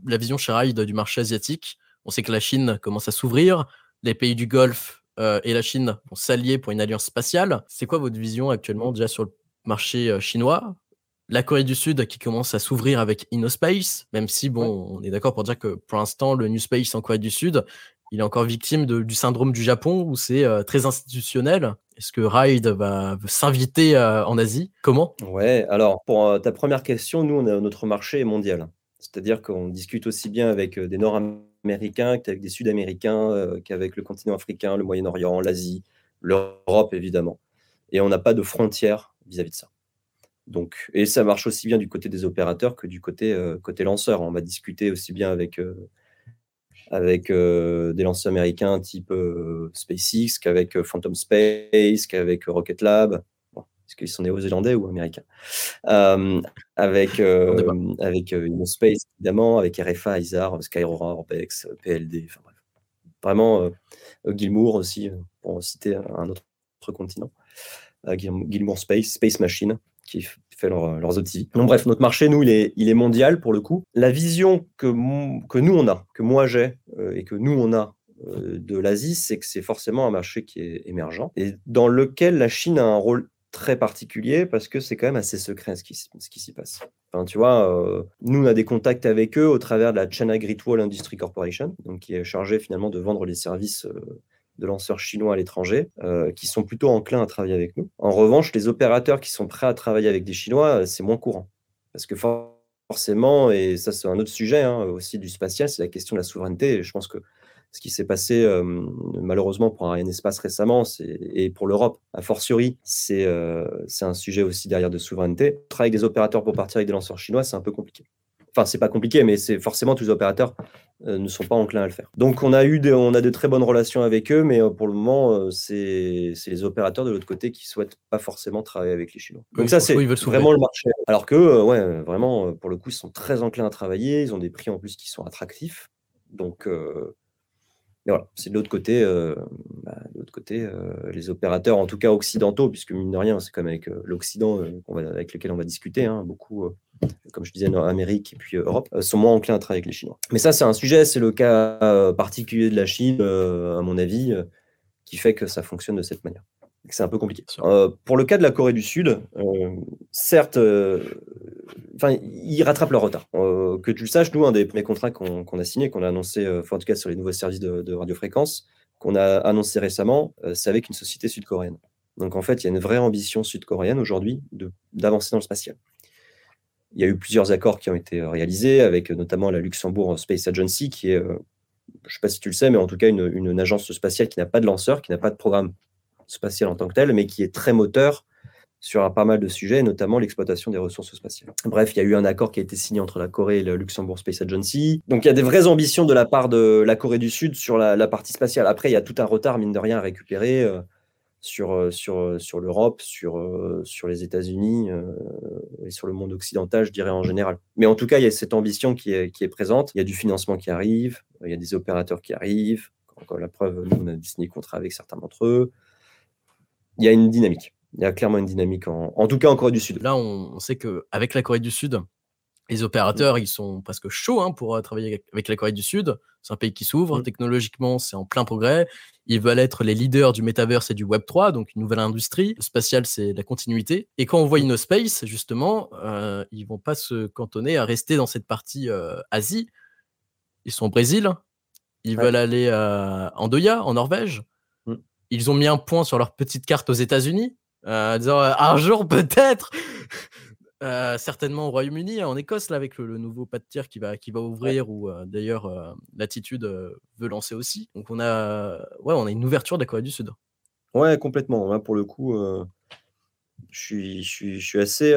Speaker 2: la vision Ride du marché asiatique? On sait que la Chine commence à s'ouvrir, les pays du Golfe euh, et la Chine vont s'allier pour une alliance spatiale. C'est quoi votre vision actuellement déjà sur le marché euh, chinois? La Corée du Sud qui commence à s'ouvrir avec InnoSpace, même si bon, on est d'accord pour dire que pour l'instant le New Space en Corée du Sud, il est encore victime du syndrome du Japon où c'est très institutionnel. Est-ce que Ride va s'inviter en Asie? Comment?
Speaker 1: Ouais, alors pour ta première question, nous, notre marché est mondial. C'est-à-dire qu'on discute aussi bien avec des Nord-Américains qu'avec des Sud-Américains, qu'avec le continent africain, le Moyen-Orient, l'Asie, l'Europe évidemment. Et on n'a pas de frontières vis-à-vis de ça. Donc, et ça marche aussi bien du côté des opérateurs que du côté, côté lanceur. On va discuter aussi bien avec avec euh, des lanceurs américains type euh, SpaceX, qu'avec euh, Phantom Space, qu'avec Rocket Lab. Bon, Est-ce qu'ils sont néo-zélandais ou américains? Avec, avec Space, évidemment, avec RFA, ISAR, Skyrora, Orbex, PLD, enfin bref. Vraiment, Gilmour aussi, pour citer un autre continent. Gilmour Space, Space Machine, qui fait leurs autres. Donc bref, notre marché, nous, il est, il est mondial pour le coup. La vision que, que nous, on a, que moi j'ai, et que nous, on a de l'Asie, c'est que c'est forcément un marché qui est émergent et dans lequel la Chine a un rôle très particulier parce que c'est quand même assez secret ce qui, ce qui s'y passe. Enfin, tu vois, euh, nous, on a des contacts avec eux au travers de la China Great Wall Industry Corporation, donc qui est chargée finalement de vendre les services euh, de lanceurs chinois à l'étranger, euh, qui sont plutôt enclins à travailler avec nous. En revanche, les opérateurs qui sont prêts à travailler avec des Chinois, c'est moins courant. Parce que forcément, et ça c'est un autre sujet hein, aussi du spatial, c'est la question de la souveraineté. Et je pense que ce qui s'est passé euh, malheureusement pour Arianespace récemment et pour l'Europe, a fortiori, euh, c'est un sujet aussi derrière de souveraineté. Travailler avec des opérateurs pour partir avec des lanceurs chinois, c'est un peu compliqué. Enfin, c'est pas compliqué, mais c'est forcément tous les opérateurs euh, ne sont pas enclins à le faire. Donc, on a eu on a de très bonnes relations avec eux, mais pour le moment, c'est les opérateurs de l'autre côté qui souhaitent pas forcément travailler avec les Chinois. Donc ça, c'est vraiment le marché. Alors que, ouais, vraiment, pour le coup, ils sont très enclins à travailler. Ils ont des prix en plus qui sont attractifs. Donc, voilà, c'est de l'autre côté, euh, l'autre côté euh, les opérateurs, en tout cas occidentaux, puisque mine de rien, c'est comme avec euh, l'Occident avec lequel on va discuter, hein, beaucoup, comme je disais, Amérique et puis Europe, sont moins enclins à travailler avec les Chinois. Mais ça, c'est un sujet, c'est le cas particulier de la Chine, à mon avis, qui fait que ça fonctionne de cette manière c'est un peu compliqué. Euh, pour le cas de la Corée du Sud, euh, certes, euh, ils rattrapent leur retard. que tu le saches, nous, un des premiers contrats qu'on a signé, qu'on a annoncé, en tout cas sur les nouveaux services de, radiofréquence, qu'on a annoncé récemment, c'est avec une société sud-coréenne. Donc en fait, il y a une vraie ambition sud-coréenne aujourd'hui d'avancer dans le spatial. Il y a eu plusieurs accords qui ont été réalisés, avec notamment la Luxembourg Space Agency, qui est, je ne sais pas si tu le sais, mais en tout cas une, une agence spatiale qui n'a pas de lanceur, qui n'a pas de programme spatial en tant que tel, mais qui est très moteur sur pas mal de sujets, notamment l'exploitation des ressources spatiales. Bref, il y a eu un accord qui a été signé entre la Corée et le Luxembourg Space Agency. Donc il y a des vraies ambitions de la part de la Corée du Sud sur la, partie spatiale. Après, il y a tout un retard, mine de rien, à récupérer euh, sur, euh, sur, euh, sur l'Europe, sur, sur les États-Unis et sur le monde occidental, je dirais en général. Mais en tout cas, il y a cette ambition qui est, qui est présente. Il y a du financement qui arrive, il y a des opérateurs qui arrivent. Encore la preuve, nous, on a signé contrat avec certains d'entre eux il y a une dynamique. Il y a clairement une dynamique, en, tout cas en Corée du Sud.
Speaker 2: Là, on, sait qu'avec la Corée du Sud, les opérateurs, ils sont presque chauds hein, pour euh, travailler avec la Corée du Sud. C'est un pays qui s'ouvre. Mm. Technologiquement, c'est en plein progrès. Ils veulent être les leaders du metaverse et du Web 3, donc une nouvelle industrie. Le spatial, c'est la continuité. Et quand on voit InnoSpace, justement, euh, ils vont pas se cantonner à rester dans cette partie euh, Asie. Ils sont au Brésil. Ils veulent aller en Doya, en Norvège ils ont mis un point sur leur petite carte aux États-Unis, euh, disant euh, un jour peut-être, euh, certainement au Royaume-Uni, en Écosse, là, avec le, nouveau pas de tir qui va, qui va ouvrir, ou d'ailleurs l'attitude veut lancer aussi. Donc on a, ouais, on a une ouverture de la Corée du Sud.
Speaker 1: Ouais, complètement. pour le coup, je suis, je, suis, je, suis, assez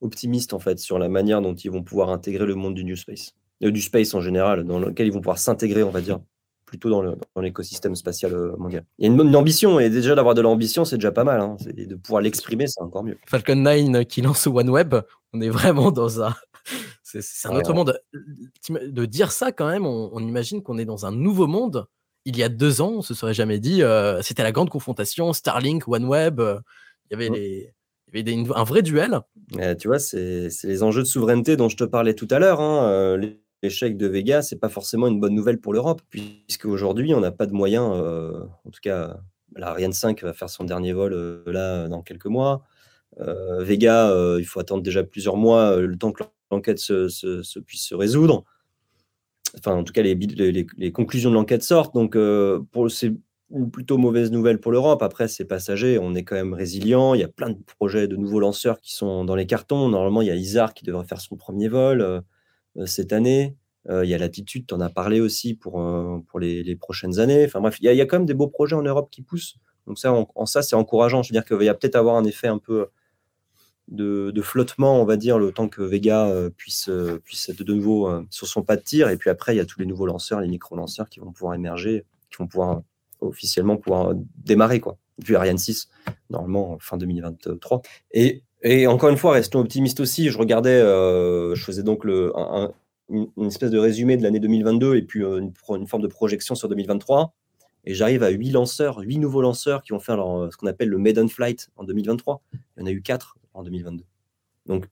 Speaker 1: optimiste en fait sur la manière dont ils vont pouvoir intégrer le monde du New Space, du space en général, dans lequel ils vont pouvoir s'intégrer, on va dire plutôt dans l'écosystème spatial euh, mondial. Il y a une, une ambition, et déjà d'avoir de l'ambition, c'est déjà pas mal. Hein. de pouvoir l'exprimer, c'est encore mieux.
Speaker 2: Falcon 9 qui lance OneWeb, on est vraiment dans un. C'est un autre monde. De dire ça, quand même, on, imagine qu'on est dans un nouveau monde. Il y a deux ans, on se serait jamais dit. Euh, c'était la grande confrontation, Starlink, OneWeb. Euh, il y avait, les, il y avait un vrai duel.
Speaker 1: tu vois, c'est les enjeux de souveraineté dont je te parlais tout à l'heure. Hein l'échec de Vega, c'est pas forcément une bonne nouvelle pour l'Europe, puisque aujourd'hui, on n'a pas de moyens. Euh, en tout cas, l'Ariane 5 va faire son dernier vol euh, là dans quelques mois. Euh, Vega, il faut attendre déjà plusieurs mois le temps que l'enquête se, puisse se résoudre. Enfin, en tout cas, les, conclusions de l'enquête sortent. Donc, c'est plutôt mauvaise nouvelle pour l'Europe. Après, c'est passager, on est quand même résilient. Il y a plein de projets de nouveaux lanceurs qui sont dans les cartons. Normalement, il y a ISAR qui devrait faire son premier vol. Euh, cette année. Euh, il y a l'attitude, tu en as parlé aussi pour, euh, pour les, prochaines années. Enfin bref, il y, a, quand même des beaux projets en Europe qui poussent. Donc ça, en, ça, c'est encourageant. Je veux dire qu'il va peut-être avoir un effet un peu de, flottement, on va dire, le temps que Vega puisse, puisse être de nouveau sur son pas de tir. Et puis après, il y a tous les nouveaux lanceurs, les micro-lanceurs qui vont pouvoir émerger, qui vont pouvoir officiellement pouvoir démarrer. Quoi. Puis Ariane 6, normalement, fin 2023. Et et encore une fois, restons optimistes aussi. Je regardais, euh, je faisais donc une, espèce de résumé de l'année 2022 et puis une, une, forme de projection sur 2023. Et j'arrive à huit lanceurs, huit nouveaux lanceurs qui vont faire ce qu'on appelle le Maiden Flight en 2023. Il y en a eu quatre en 2022. Donc,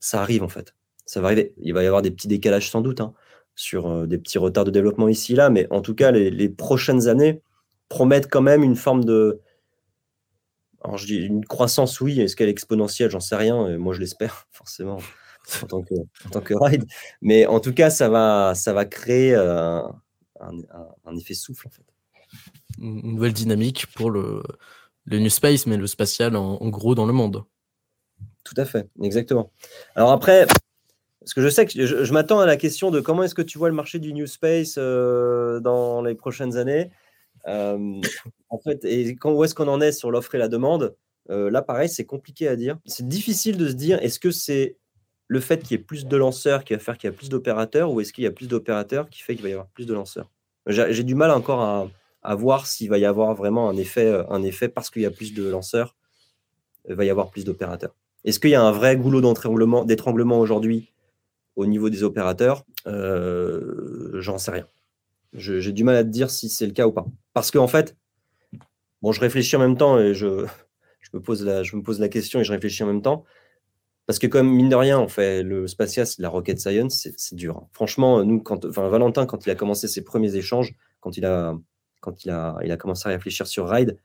Speaker 1: ça arrive en fait. Ça va arriver. Il va y avoir des petits décalages sans doute hein, sur des petits retards de développement ici là, mais en tout cas, les prochaines années promettent quand même une forme de, alors, je dis une croissance, oui. Est-ce qu'elle est exponentielle? J'en sais rien. moi, je l'espère, forcément, en tant, que, en tant que ride. Mais en tout cas, ça va, ça va créer euh, un, effet souffle, en fait.
Speaker 2: Une nouvelle dynamique pour le, le New Space, mais le spatial en, gros dans le monde.
Speaker 1: Tout à fait, exactement. Alors après, parce que je sais que je, m'attends à la question de comment est-ce que tu vois le marché du New Space euh, dans les prochaines années. Euh, en fait, et où est-ce qu'on en est sur l'offre et la demande euh, Là, pareil, c'est compliqué à dire. C'est difficile de se dire est-ce que c'est le fait qu'il y ait plus de lanceurs qui va faire qu'il y a plus d'opérateurs ou est-ce qu'il y a plus d'opérateurs qui fait qu'il va y avoir plus de lanceurs? J'ai du mal encore à, voir s'il va y avoir vraiment un effet, euh, un effet parce qu'il y a plus de lanceurs, il va y avoir plus d'opérateurs. Est-ce qu'il y a un vrai goulot d'étranglement aujourd'hui au niveau des opérateurs? J'en sais rien. J'ai du mal à te dire si c'est le cas ou pas. Parce qu'en fait, bon, je réfléchis en même temps et je, me pose la, je me pose la question et je réfléchis en même temps. Parce que comme mine de rien, on fait le spatial, la rocket science, c'est dur. Franchement, nous, quand, enfin, Valentin, quand il a commencé ses premiers échanges, quand il a, quand il a, il a commencé à réfléchir sur Ride,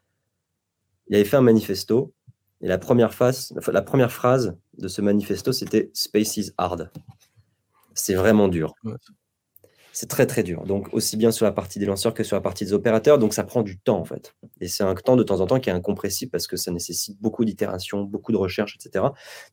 Speaker 1: il avait fait un manifesto. Et la première, la première phrase de ce manifesto, c'était Space is hard. C'est vraiment dur c'est très très dur. Donc aussi bien sur la partie des lanceurs que sur la partie des opérateurs. Donc ça prend du temps en fait. Et c'est un temps de temps en temps qui est incompressible parce que ça nécessite beaucoup d'itérations, beaucoup de recherches, etc.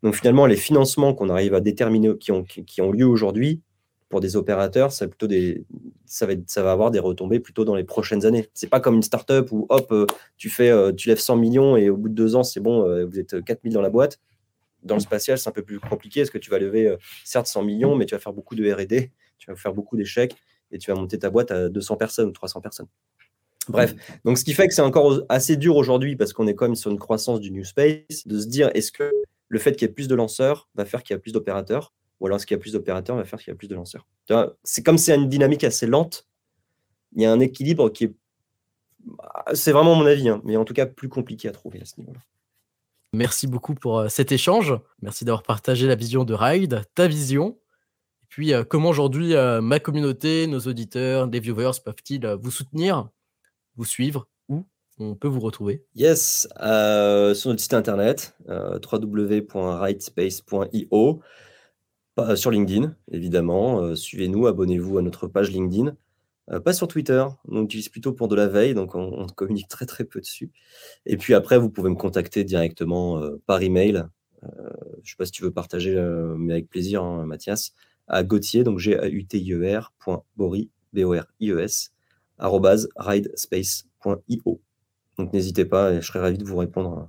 Speaker 1: Donc finalement, les financements qu'on arrive à déterminer, qui ont, qui ont lieu aujourd'hui pour des opérateurs, ça, plutôt des, ça, va ça va avoir des retombées plutôt dans les prochaines années. C'est pas comme une startup où hop, euh, tu, fais, euh, tu lèves 100 millions et au bout de deux ans, c'est bon, euh, vous êtes 4000 dans la boîte. Dans le spatial, c'est un peu plus compliqué. Est-ce que tu vas lever certes 100 millions, mais tu vas faire beaucoup de RD tu vas faire beaucoup d'échecs et tu vas monter ta boîte à 200 personnes ou 300 personnes. Bref, donc ce qui fait que c'est encore assez dur aujourd'hui parce qu'on est quand même sur une croissance du New Space, de se dire est-ce que le fait qu'il y ait plus de lanceurs va faire qu'il y a plus d'opérateurs ou alors est-ce qu'il y a plus d'opérateurs va faire qu'il y a plus de lanceurs C'est comme c'est une dynamique assez lente, il y a un équilibre qui est. C'est vraiment mon avis, hein, mais en tout cas plus compliqué à trouver à ce niveau-là.
Speaker 2: Merci beaucoup pour euh, cet échange. Merci d'avoir partagé la vision de Ride, ta vision puis, euh, comment aujourd'hui euh, ma communauté, nos auditeurs, les viewers peuvent-ils euh, vous soutenir, vous suivre Où on peut vous retrouver?
Speaker 1: Yes, sur notre site internet, www.rightspace.io, sur LinkedIn, évidemment. Suivez-nous, abonnez-vous à notre page LinkedIn. pas sur Twitter, on utilise plutôt pour de la veille, donc on, on, communique très très peu dessus. Et puis après, vous pouvez me contacter directement par email. je ne sais pas si tu veux partager, mais avec plaisir, hein, Mathias à Gauthier, donc g a u t i e. Donc n'hésitez pas, je serai ravi de vous répondre euh,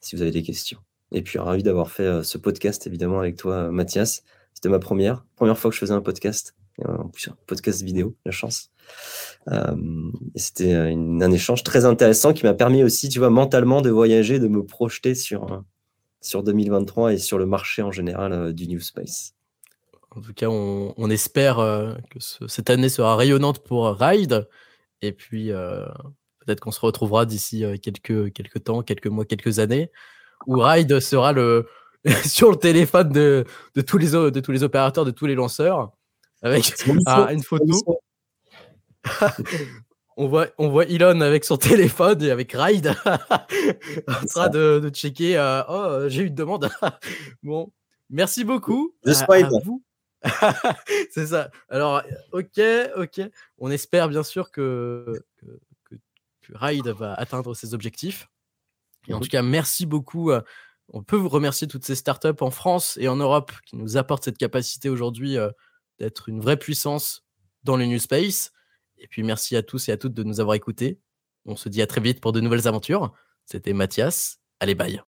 Speaker 1: si vous avez des questions. Et puis ravi d'avoir fait euh, ce podcast évidemment avec toi, euh, Mathias. C'était ma première, première fois que je faisais un podcast, en plus un podcast vidéo, la chance. c'était un échange très intéressant qui m'a permis aussi, tu vois, mentalement de voyager, de me projeter sur, sur 2023 et sur le marché en général du New Space.
Speaker 2: En tout cas, on, espère euh, que cette année sera rayonnante pour Ride. Et puis, euh, peut-être qu'on se retrouvera d'ici euh, quelques, quelques temps, quelques mois, quelques années, où Ride sera le, sur le téléphone de, de, tous les, de tous les opérateurs, de tous les lanceurs, avec une photo. on, voit, on voit Elon avec son téléphone et avec Ride en train de, de, checker. oh, j'ai eu une demande. bon, merci beaucoup. À, vous. c'est ça. Alors, ok, ok. On espère bien sûr que, que, Ride va atteindre ses objectifs. Et en mmh tout cas, merci beaucoup. Euh, on peut vous remercier toutes ces startups en France et en Europe qui nous apportent cette capacité aujourd'hui euh, d'être une vraie puissance dans le New Space. Et puis, merci à tous et à toutes de nous avoir écoutés. On se dit à très vite pour de nouvelles aventures. C'était Mathias. Allez, bye.